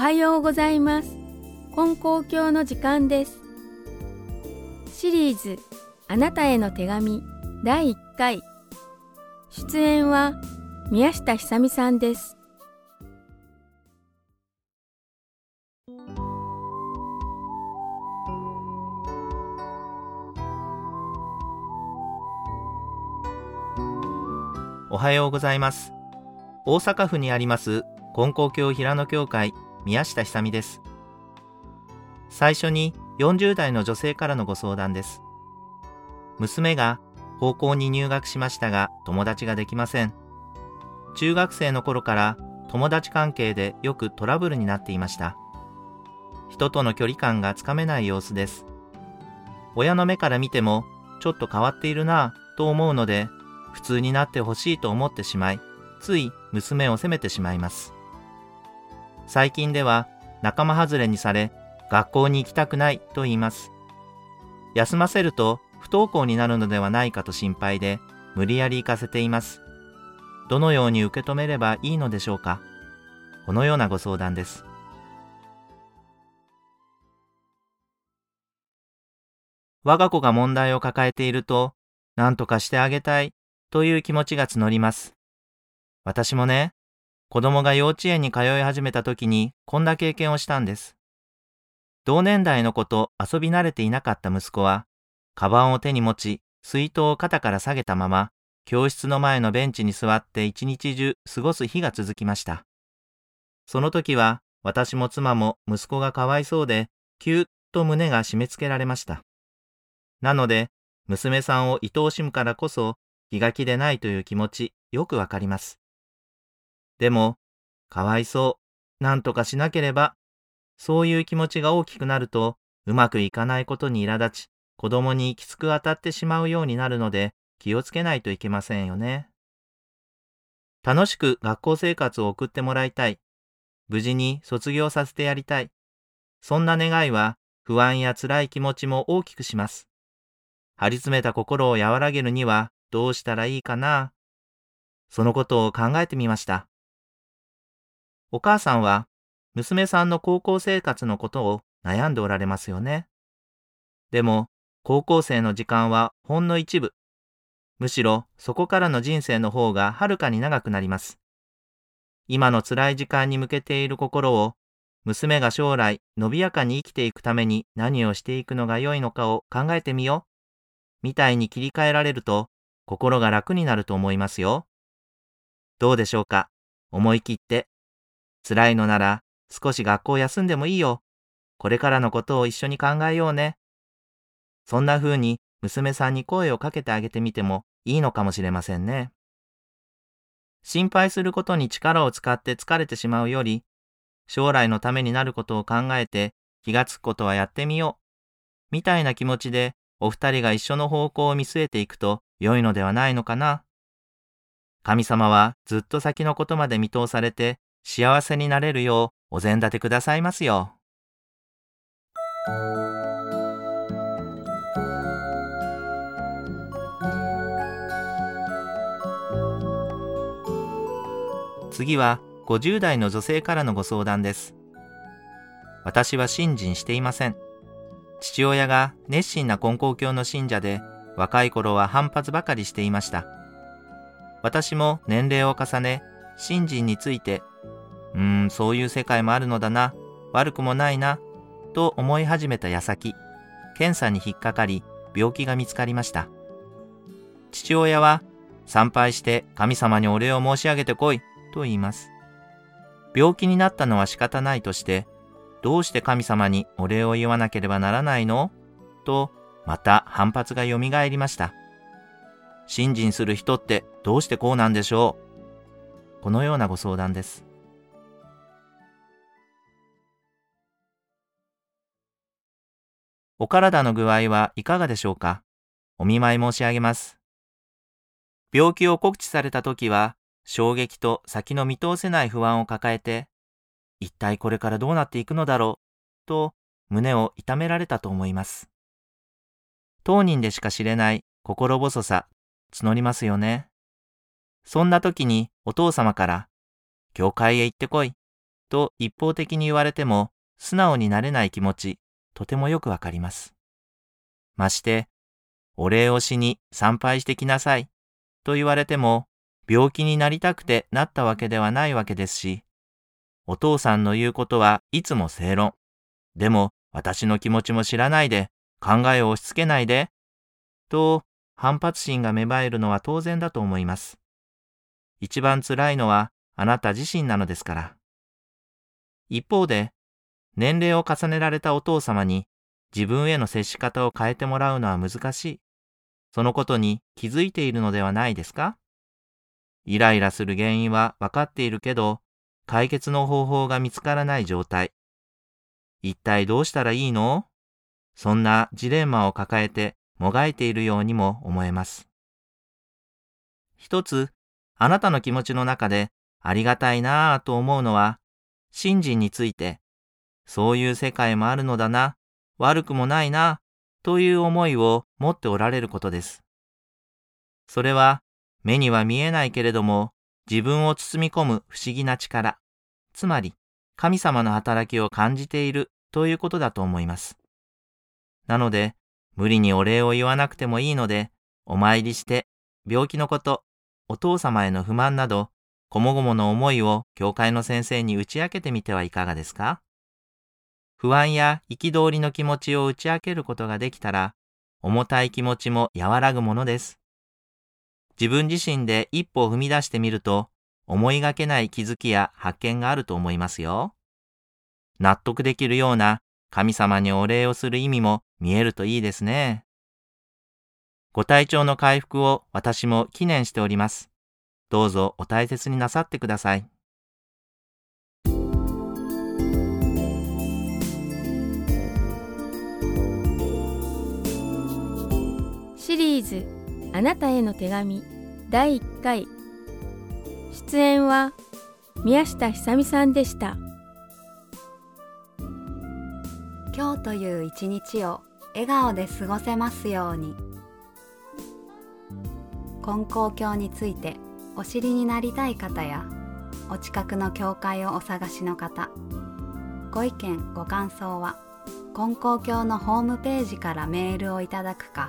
はようございます。金光教の時間です。シリーズあなたへの手紙第1回。出演は宮下久美さんです。おはようございます。大阪府にあります金光教平野教会。宮下久美です。最初に40代の女性からのご相談です。娘が高校に入学しましたが友達ができません。中学生の頃から友達関係でよくトラブルになっていました。人との距離感がつかめない様子です。親の目から見てもちょっと変わっているなぁと思うので普通になってほしいと思ってしまいつい娘を責めてしまいます。最近では仲間外れにされ学校に行きたくないと言います。休ませると不登校になるのではないかと心配で無理やり行かせています。どのように受け止めればいいのでしょうか？このようなご相談です。我が子が問題を抱えていると何とかしてあげたいという気持ちが募ります。私もね、子供が幼稚園に通い始めた時にこんな経験をしたんです。同年代の子と遊び慣れていなかった息子は、カバンを手に持ち、水筒を肩から下げたまま、教室の前のベンチに座って一日中過ごす日が続きました。その時は、私も妻も息子がかわいそうで、キューッと胸が締め付けられました。なので、娘さんを愛おしむからこそ、気が気でないという気持ち、よくわかります。でも、かわいそう、なんとかしなければ、そういう気持ちが大きくなると、うまくいかないことに苛立ち、子供にきつく当たってしまうようになるので、気をつけないといけませんよね。楽しく学校生活を送ってもらいたい。無事に卒業させてやりたい。そんな願いは不安や辛い気持ちも大きくします。張り詰めた心を和らげるにはどうしたらいいかな。そのことを考えてみました。お母さんは娘さんの高校生活のことを悩んでおられますよね。でも、高校生の時間はほんの一部。むしろそこからの人生の方がはるかに長くなります。今の辛い時間に向けている心を、娘が将来伸びやかに生きていくために何をしていくのが良いのかを考えてみよう。みたいに切り替えられると、心が楽になると思いますよ。どうでしょうか？思い切って辛いのなら少し学校休んでもいいよ。これからのことを一緒に考えようね。そんな風に娘さんに声をかけてあげてみてもいいのかもしれませんね。心配することに力を使って疲れてしまうより、将来のためになることを考えて気がつくことはやってみよう。みたいな気持ちでお二人が一緒の方向を見据えていくと良いのではないのかな。神様はずっと先のことまで見通されて幸せになれるようお膳立てくださいますよ。次は50代の女性からのご相談です。私は信心していません。父親が熱心な根高教の信者で、若い頃は反発ばかりしていました。私も年齢を重ね、信心についてうーん、そういう世界もあるのだな、悪くもないな、と思い始めた矢先、検査に引っかかり、病気が見つかりました。父親は、参拝して神様にお礼を申し上げてこい、と言います。病気になったのは仕方ないとして、どうして神様にお礼を言わなければならないの？と、また反発が蘇りました。信心する人ってどうしてこうなんでしょう？このようなご相談です。お体の具合はいかがでしょうか？お見舞い申し上げます。病気を告知された時は、衝撃と先の見通せない不安を抱えて、一体これからどうなっていくのだろう、と胸を痛められたと思います。当人でしか知れない心細さ、募りますよね。そんな時にお父様から、教会へ行ってこい、と一方的に言われても素直になれない気持ち、とてもよくわかります。まして、お礼をしに参拝してきなさいと言われても病気になりたくてなったわけではないわけですし、お父さんの言うことはいつも正論。でも私の気持ちも知らないで考えを押し付けないで、と反発心が芽生えるのは当然だと思います。一番辛いのはあなた自身なのですから。一方で、年齢を重ねられたお父様に自分への接し方を変えてもらうのは難しい。そのことに気づいているのではないですか？イライラする原因は分かっているけど、解決の方法が見つからない状態。一体どうしたらいいの？そんなジレンマを抱えてもがいているようにも思えます。一つ、あなたの気持ちの中でありがたいなぁと思うのは、信心について、そういう世界もあるのだな、悪くもないな、という思いを持っておられることです。それは目には見えないけれども自分を包み込む不思議な力、つまり神様の働きを感じている。ということだと思います。なので、無理にお礼を言わなくてもいいので、お参りして病気のこと、お父様への不満など、こもごもの思いを教会の先生に打ち明けてみてはいかがですか？不安や憤りの気持ちを打ち明けることができたら、重たい気持ちも和らぐものです。自分自身で一歩を踏み出してみると、思いがけない気づきや発見があると思いますよ。納得できるような神様にお礼をする意味も見えるといいですね。ご体調の回復を私も記念しております。どうぞお大切になさってください。シリーズ「あなたへの手紙」第1回。出演は宮下久美さんでした。今日という一日を笑顔で過ごせますように。金光教についてお知りになりたい方やお近くの教会をお探しの方ご意見ご感想は金光教のホームページからメールをいただくか